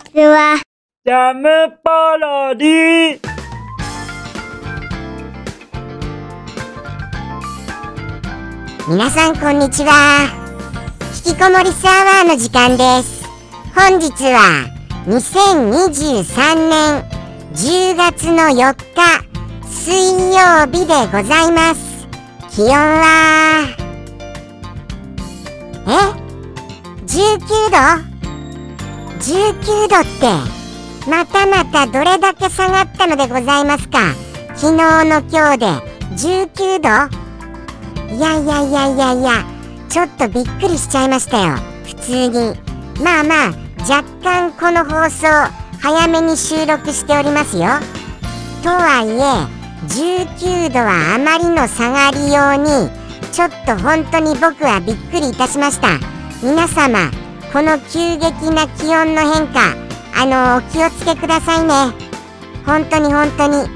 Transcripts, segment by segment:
ちは。ジャムパロディ皆さんこんにちは。引きこもりサーバーの時間です。本日は2023年10月の4日水曜日でございます。気温は？え？19度？19度ってまたまたどれだけ下がったのでございますか？昨日の今日で19度？いやいやいやいやいやちょっとびっくりしちゃいましたよ。普通に。まあまあ若干この放送早めに収録しておりますよ。とはいえ19度はあまりの下がりようにちょっと本当に僕はびっくりいたしました。皆様この急激な気温の変化あのお気をつけくださいね。本当に本当に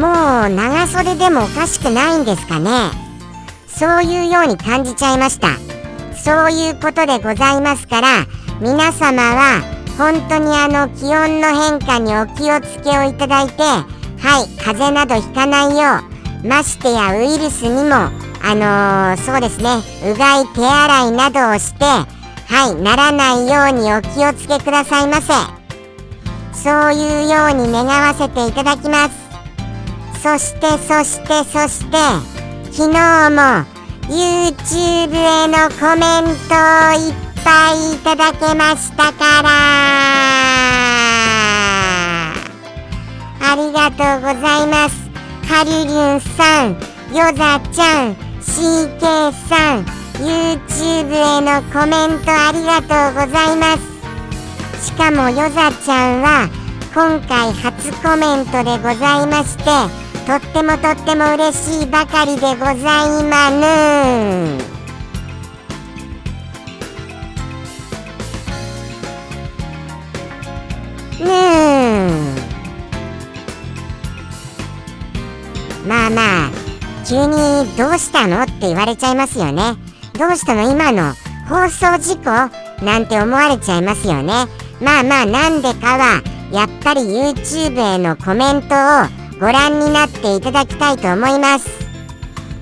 もう長袖でもおかしくないんですかね。そういうように感じちゃいました。そういうことでございますから皆様は本当にあの気温の変化にお気をつけをいただいてはい風邪などひかないようましてやウイルスにもあのー、そうですねうがい手洗いなどをしてはいならないようにお気をつけくださいませ。そういうように願わせていただきます。そしてそしてそして昨日も YouTube へのコメントをいっぱいいただけましたから。ありがとうございます。カリリュンさんヨザちゃん CK さん YouTube へのコメントありがとうございます。しかもヨザちゃんは今回初コメントでございましてとってもとっても嬉しいばかりでございまぬぬまあまあ急にどうしたのって言われちゃいますよね。どうしたの今の放送事故なんて思われちゃいますよね。まあまあなんでかはやっぱり YouTube へのコメントをご覧になっていただきたいと思います。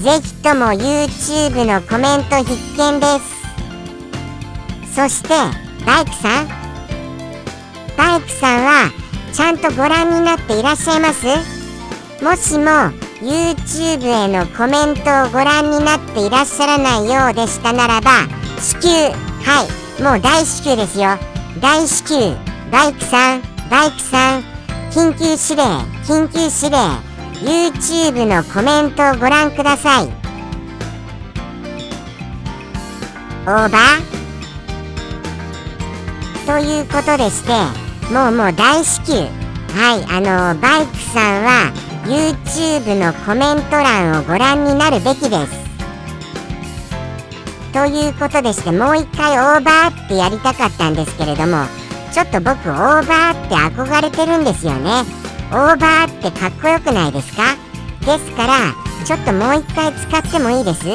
ぜひとも YouTube のコメント必見です。そしてバイクさん？バイクさんはちゃんとご覧になっていらっしゃいます？もしも YouTube へのコメントをご覧になっていらっしゃらないようでしたならば至急はいもう大至急ですよ。大至急バイクさんバイクさん緊急指令緊急指令 YouTube のコメントをご覧ください。オーバー？ということでしてもうもう大至急。はいあのバイクさんは YouTube のコメント欄をご覧になるべきです。ということでしてもう一回オーバーってやりたかったんですけれどもちょっと僕オーバーって憧れてるんですよね。オーバーってかっこよくないですか？ですからちょっともう一回使ってもいいです？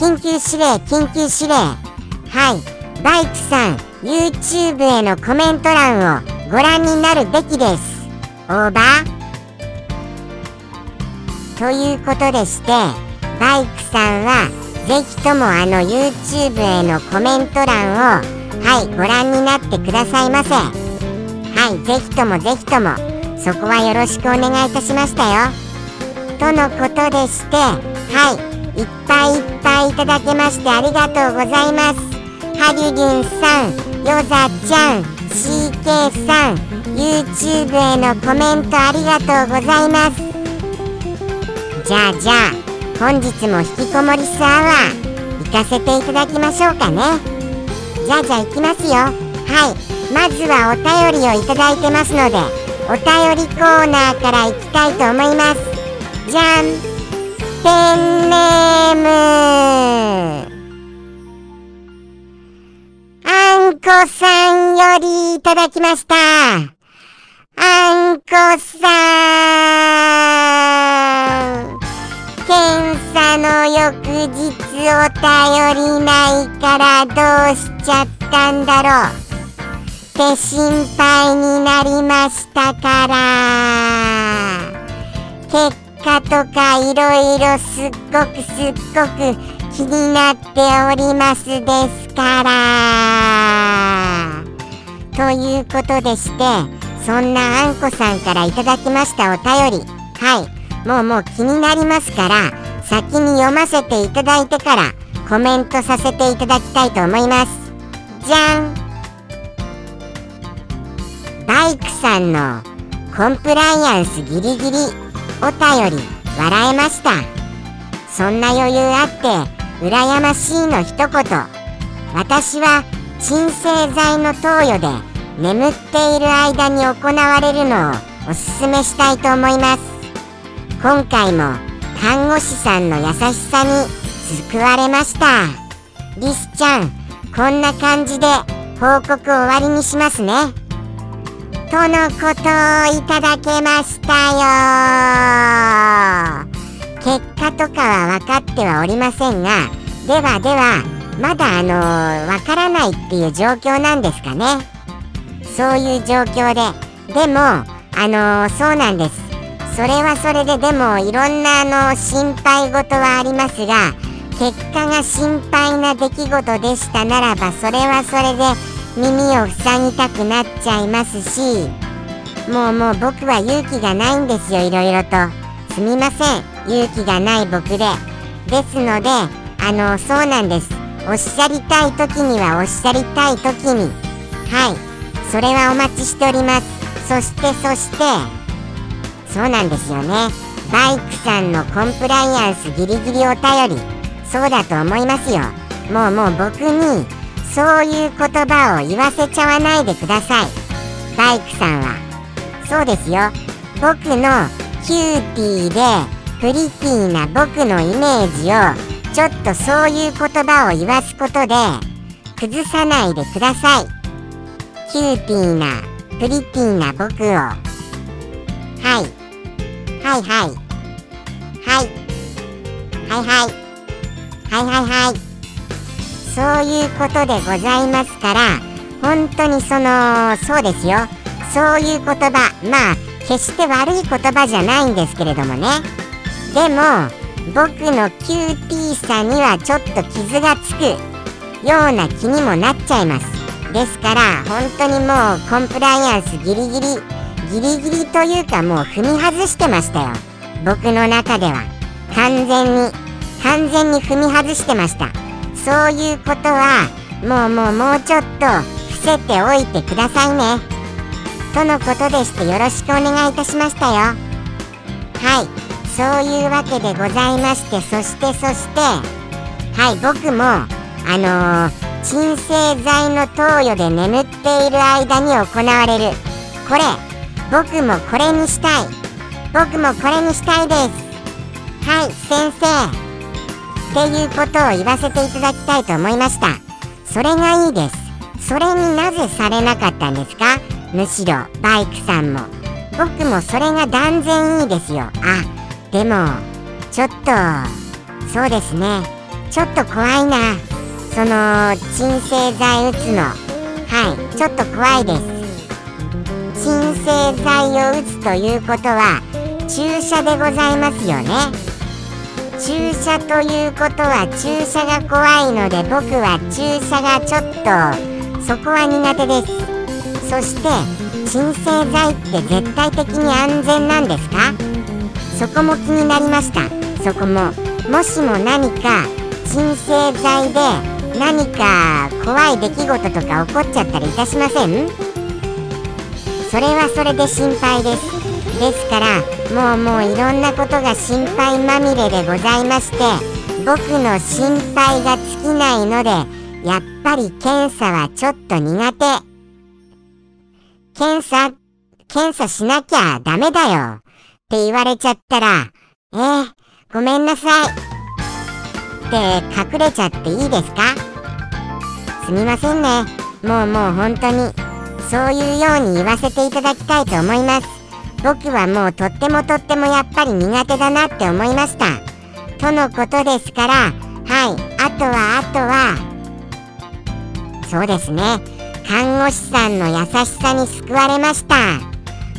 緊急指令緊急指令。はい。バイクさん YouTube へのコメント欄をご覧になるべきです。オーバー。ということでしてバイクさんはぜひともあの YouTube へのコメント欄をはいご覧になってくださいませ。はいぜひともぜひともそこはよろしくお願いいたしましたよ。とのことでしてはいいっぱいいっぱいいただけましてありがとうございます。ハリリンさんヨザちゃん CK さん YouTube へのコメントありがとうございます。じゃあじゃあ本日も引きこもりスアワー行かせていただきましょうかね。じゃあじゃあ行きますよ。はい。まずはお便りをいただいてますのでお便りコーナーから行きたいと思います。じゃん。ペンネーム。あんこさんよりいただきました。あんこさん。翌日お便りないからどうしちゃったんだろう。して心配になりましたから。結果とかいろいろすっごくすっごく気になっておりますですから。ということでしてそんなあんこさんからいただきましたお便り。はい。もうもう気になりますから先に読ませていただいてからコメントさせていただきたいと思います。じゃん。バイクさんのコンプライアンスギリギリお便り笑えました。そんな余裕あって羨ましいの一言。私は鎮静剤の投与で眠っている間に行われるのをおすすめしたいと思います。今回も看護師さんの優しさに救われました。リスちゃんこんな感じで報告終わりにしますね。とのことをいただけましたよ。結果とかは分かってはおりませんがではではまだあのわからないっていう状況なんですかね。そういう状況で。でもあのそうなんです。それはそれででもいろんなあの心配事はありますが結果が心配な出来事でしたならばそれはそれで耳を塞ぎたくなっちゃいますしもうもう僕は勇気がないんですよいろいろと。すみません。勇気がない僕で。ですのであのそうなんです。おっしゃりたい時にはおっしゃりたい時に。はい。それはお待ちしております。そしてそしてそうなんですよね。バイクさんのコンプライアンスギリギリお便り。そうだと思いますよ。もうもう僕にそういう言葉を言わせちゃわないでください。バイクさんは。そうですよ。僕のキューティーでプリティーな僕のイメージをちょっとそういう言葉を言わすことで崩さないでください。キューティーなプリティーな僕を。はい。はい。はい。はい。はいはい。はいはいはい。そういうことでございますから本当にそのそうですよ。そういう言葉まあ決して悪い言葉じゃないんですけれどもね。でも僕のキューティーさにはちょっと傷がつくような気にもなっちゃいます。ですから本当にもうコンプライアンスギリギリギリギリというかもう踏み外してましたよ。僕の中では。完全に完全に踏み外してました。そういうことはもうもうもうちょっと伏せておいてくださいね。とのことでしてよろしくお願いいたしましたよ。はい。そういうわけでございましてそしてそしてはい僕もあのー、鎮静剤の投与で眠っている間に行われる。これ僕もこれにしたい。僕もこれにしたいです。はい先生。っていうことを言わせていただきたいと思いました。それがいいです。それになぜされなかったんですか？むしろバイクさんも。僕もそれが断然いいですよ。あでもちょっとそうですね。ちょっと怖いな。その鎮静剤打つの。はいちょっと怖いです。鎮静剤を打つということは注射でございますよね。注射ということは注射が怖いので僕は注射がちょっとそこは苦手です。そして鎮静剤って絶対的に安全なんですか？そこも気になりました。そこももしも何か鎮静剤で何か怖い出来事とか起こっちゃったりいたしません？それはそれで心配です。ですからもうもういろんなことが心配まみれでございまして僕の心配が尽きないのでやっぱり検査はちょっと苦手。検査検査しなきゃダメだよ。って言われちゃったら、えー、ごめんなさい。って隠れちゃっていいですか？すみませんね。もうもう本当に、そういうように言わせていただきたいと思います。僕はもうとってもとってもやっぱり苦手だなって思いました。とのことですから、はい、あとはあとは、そうですね。看護師さんの優しさに救われました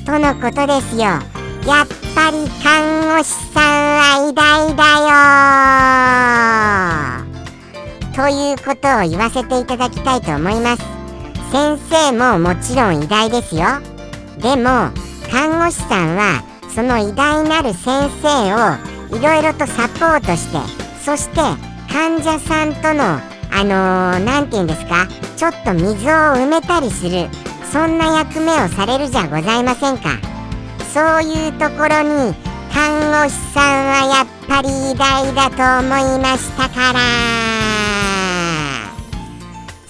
とのことですよやっぱり看護師さんは偉大だよということを言わせていただきたいと思います先生ももちろん偉大ですよ。でも看護師さんはその偉大なる先生をいろいろとサポートしてそして患者さんとのあの何、ー、て言うんですかちょっと溝を埋めたりするそんな役目をされるじゃございませんか。そういうところに看護師さんはやっぱり偉大だと思いましたから。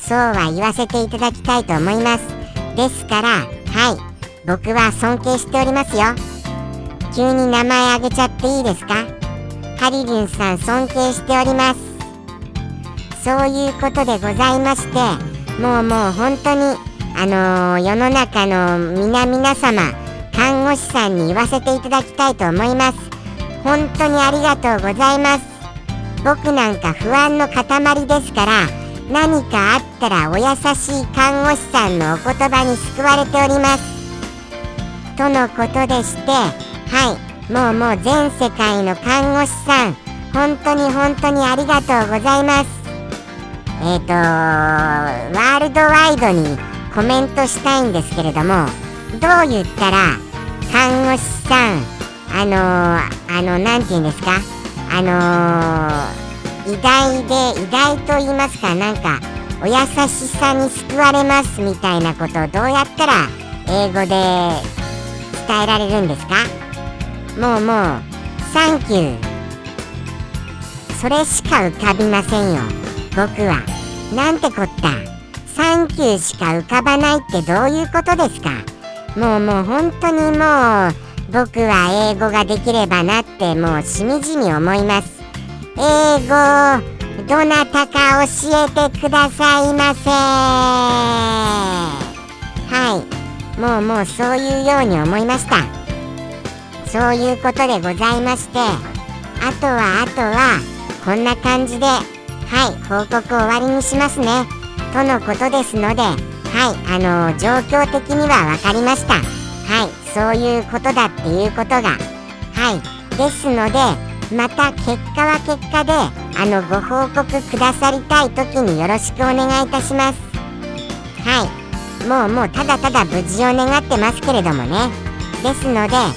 そうは言わせていただきたいと思います。ですからはい。僕は尊敬しておりますよ。急に名前あげちゃっていいですか？ハリリンさん尊敬しております。そういうことでございましてもうもう本当にあのー、世の中の皆々様看護師さんに言わせていただきたいと思います。本当にありがとうございます。僕なんか不安の塊ですから何かあったらお優しい看護師さんのお言葉に救われております。とのことでしてはいもうもう全世界の看護師さん本当に本当にありがとうございます。えっ、ー、とワールドワイドにコメントしたいんですけれどもどう言ったら看護師さんあのー、あの何て言うんですか？あのー、偉大で偉大と言いますかなんかお優しさに救われますみたいなことをどうやったら英語で伝えられるんですか？もうもうサンキュー。それしか浮かびませんよ。僕は。なんてこった？サンキューしか浮かばないってどういうことですか？もうもう本当にもう僕は英語ができればなってもうしみじみ思います。英語どなたか教えてくださいませ。はい。もうもうそういうように思いました。そういうことでございましてあとはあとはこんな感じではい報告終わりにしますね。とのことですのではいあのー、状況的には分かりました。はいそういうことだっていうことが。はいですのでまた結果は結果であのご報告くださりたい時によろしくお願いいたします。はい。もうもうただただ無事を願ってますけれどもね。ですのでは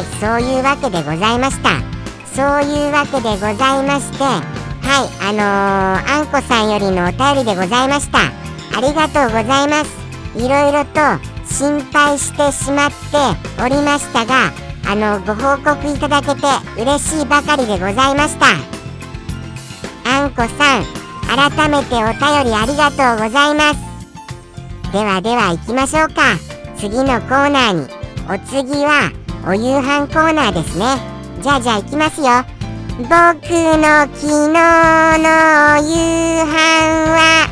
いそういうわけでございました。そういうわけでございましてはいあのー、あんこさんよりのお便りでございました。ありがとうございます。いろいろと心配してしまっておりましたがあのご報告いただけて嬉しいばかりでございました。あんこさん改めてお便りありがとうございます。ではでは行きましょうか。次のコーナーに。お次はお夕飯コーナーですね。じゃあじゃあ行きますよ。僕の昨日のお夕飯は。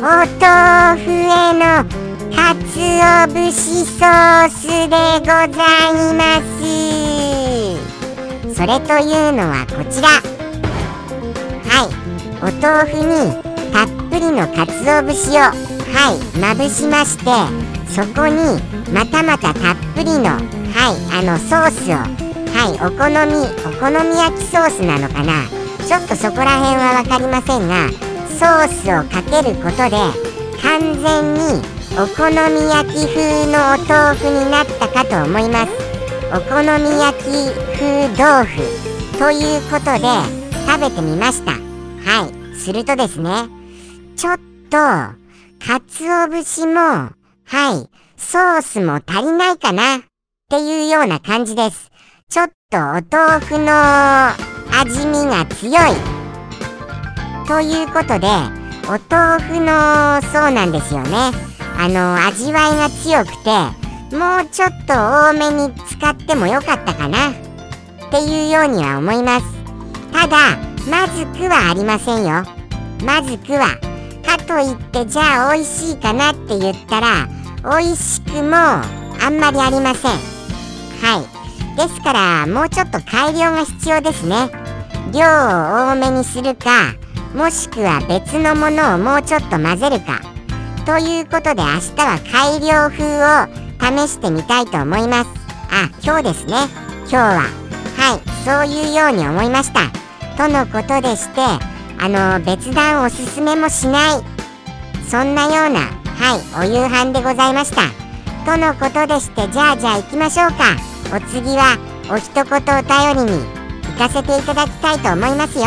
お豆腐へのかつお節ソースでございます。それというのはこちら。はい。お豆腐にたっぷりのかつお節をはいまぶしましてそこにまたまたたっぷりのはいあのソースをはいお好みお好み焼きソースなのかな。ちょっとそこら辺は分かりませんがソースをかけることで完全にお好み焼き風のお豆腐になったかと思います。お好み焼き風豆腐ということで食べてみました。はいするとですねちょっとかつお節もはいソースも足りないかなっていうような感じです。ちょっとお豆腐の味見が強い。ということでお豆腐のそうなんですよね。あの味わいが強くてもうちょっと多めに使ってもよかったかな。っていうようには思います。ただまずくはありませんよ。まずくはかといってじゃあ美味しいかなって言ったら美味しくもあんまりありません。はい。ですからもうちょっと改良が必要ですね。量を多めにするかもしくは別のものをもうちょっと混ぜるか。ということで明日は改良風を試してみたいと思います。あ今日ですね。今日は。はいそういうように思いました。とのことでしてあの別段おすすめもしない。そんなようなはいお夕飯でございました。とのことでしてじゃあじゃあ行きましょうか。お次はお一言お便りに行かせていただきたいと思いますよ。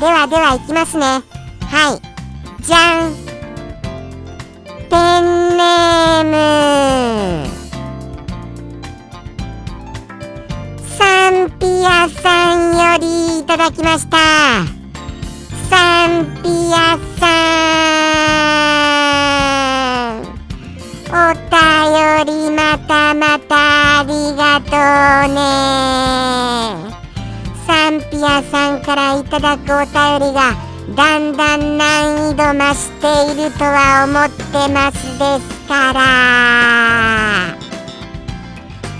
ではでは行きますね。はい。じゃん。ペンネームサンピアさんよりいただきました。サンピアさん。お便りまたまたありがとうね。サンピアさんからいただくお便りがだんだん難易度増しているとは思ってますですから。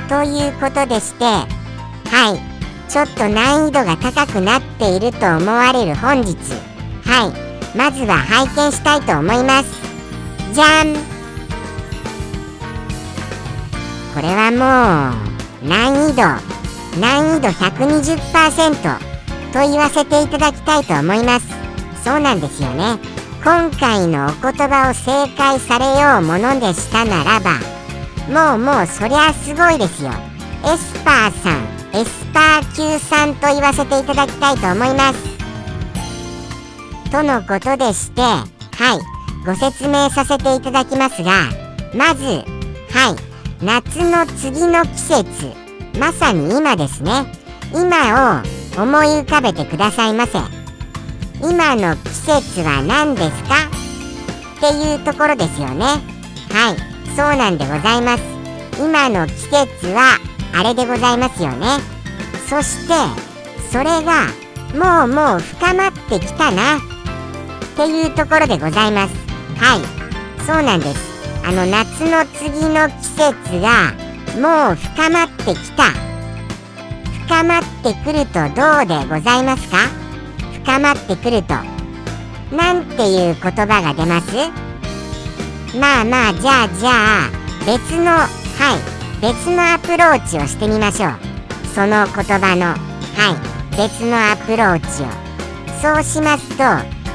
ということでしてはい。ちょっと難易度が高くなっていると思われる本日。はい。まずは拝見したいと思います。じゃん。これはもう難易度。難易度120%と言わせていただきたいと思います。そうなんですよね。今回のお言葉を正解されようものでしたならばもうもうそりゃすごいですよ。エスパーさんエスパー級さんと言わせていただきたいと思います。とのことでしてはいご説明させていただきますがまずはい夏の次の季節まさに今ですね。今を思い浮かべてくださいませ。今の季節は何ですか？っていうところですよね。はい。そうなんでございます。今の季節はあれでございますよね。そしてそれがもうもう深まってきたな。っていうところでございます。はい。そうなんです。あの夏の次の季節がもう深まってきた。深まってくるとどうでございますか？深まってくると。なんていう言葉が出ます？まあまあじゃあじゃあ別のはい。別のアプローチをしてみましょう。その言葉のはい。別のアプローチを。そうしますと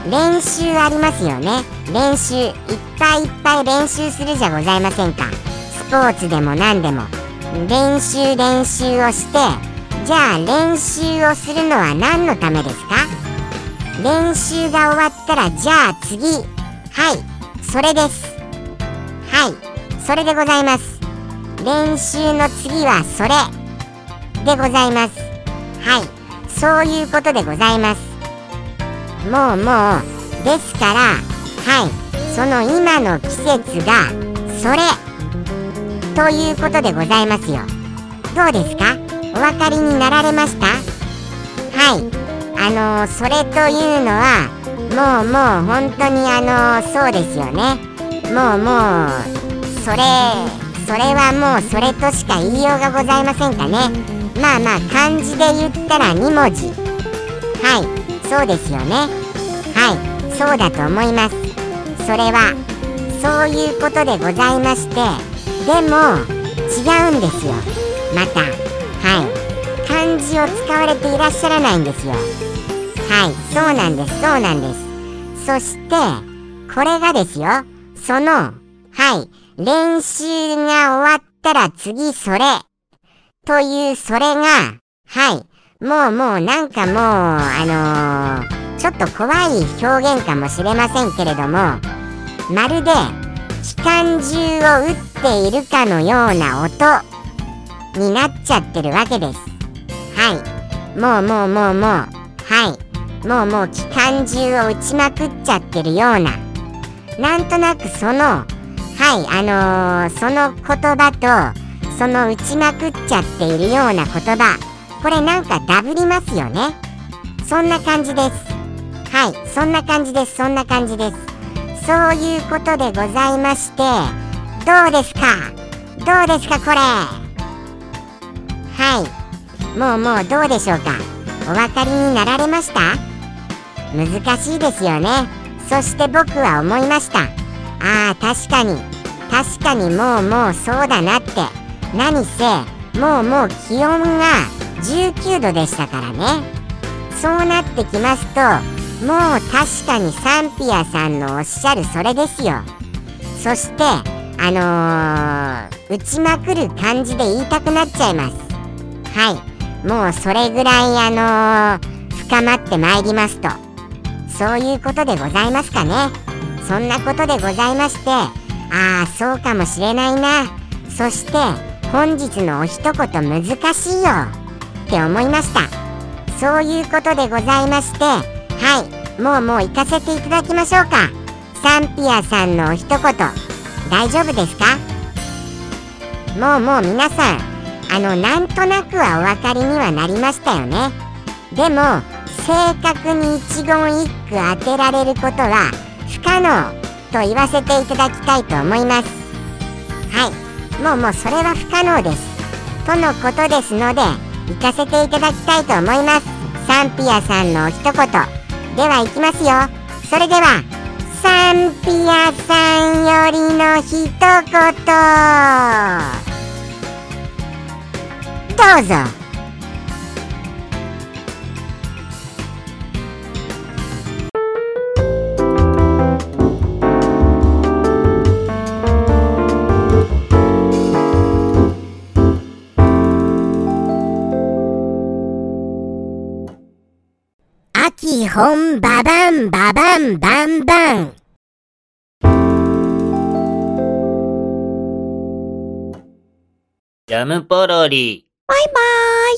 練習ありますよね。練習いっぱいいっぱい練習するじゃございませんか。スポーツでも何でも。練習練習をしてじゃあ練習をするのは何のためですか？練習が終わったらじゃあ次。はい。それです。はい。それでございます。練習の次はそれ。でございます。はい。そういうことでございます。もうもうですからはい。その今の季節がそれ。ということでございますよ。どうですか？お分かりになられました？はい。あの、それというのはもうもう本当にあの、そうですよね。もうもうそれそれはもうそれとしか言いようがございませんかね。まあまあ漢字で言ったら2文字。はいそうですよね。はいそうだと思います。それはそういうことでございましてでも違うんですよ。また。はい。字を使われていらっしゃらないんですよ。はいそうなんですそうなんです。そしてこれがですよそのはい練習が終わったら次それというそれがはいもうもうなんかもうあのーちょっと怖い表現かもしれませんけれどもまるで機関銃を撃っているかのような音になっちゃってるわけです。はい。もうもうもうもう。はい。もうもう機関銃を撃ちまくっちゃってるような。なんとなくそのはいあのー、その言葉とその打ちまくっちゃっているような言葉。これなんかダブりますよね。そんな感じです。はいそんな感じです。そんな感じです。そういうことでございましてどうですか？どうですかこれ？はい。もうもうどうでしょうか？お分かりになられました？難しいですよね。そして僕は思いました。ああ確かに。確かにもうもうそうだなって。何せもうもう気温が19度でしたからね。そうなってきますともう確かにサンピアさんのおっしゃるそれですよ。そしてあのー、打ちまくる感じで言いたくなっちゃいます。はい。もうそれぐらいあの、深まってまいりますと。そういうことでございますかね。そんなことでございましてああそうかもしれないな。そして本日のお一言難しいよ。って思いました。そういうことでございましてはい。もうもう行かせていただきましょうか。サンピアさんのお一言。大丈夫ですか？もうもう皆さんあのなんとなくはお分かりにはなりましたよね。でも正確に一言一句当てられることは不可能と言わせていただきたいと思います。はい。もうもうそれは不可能です。とのことですので行かせていただきたいと思います。サンピアさんの一言。では行きますよ。それではサンピアさんよりの一言。どうぞ秋本ババンババンバンバンジャムポロリ。バイバイ。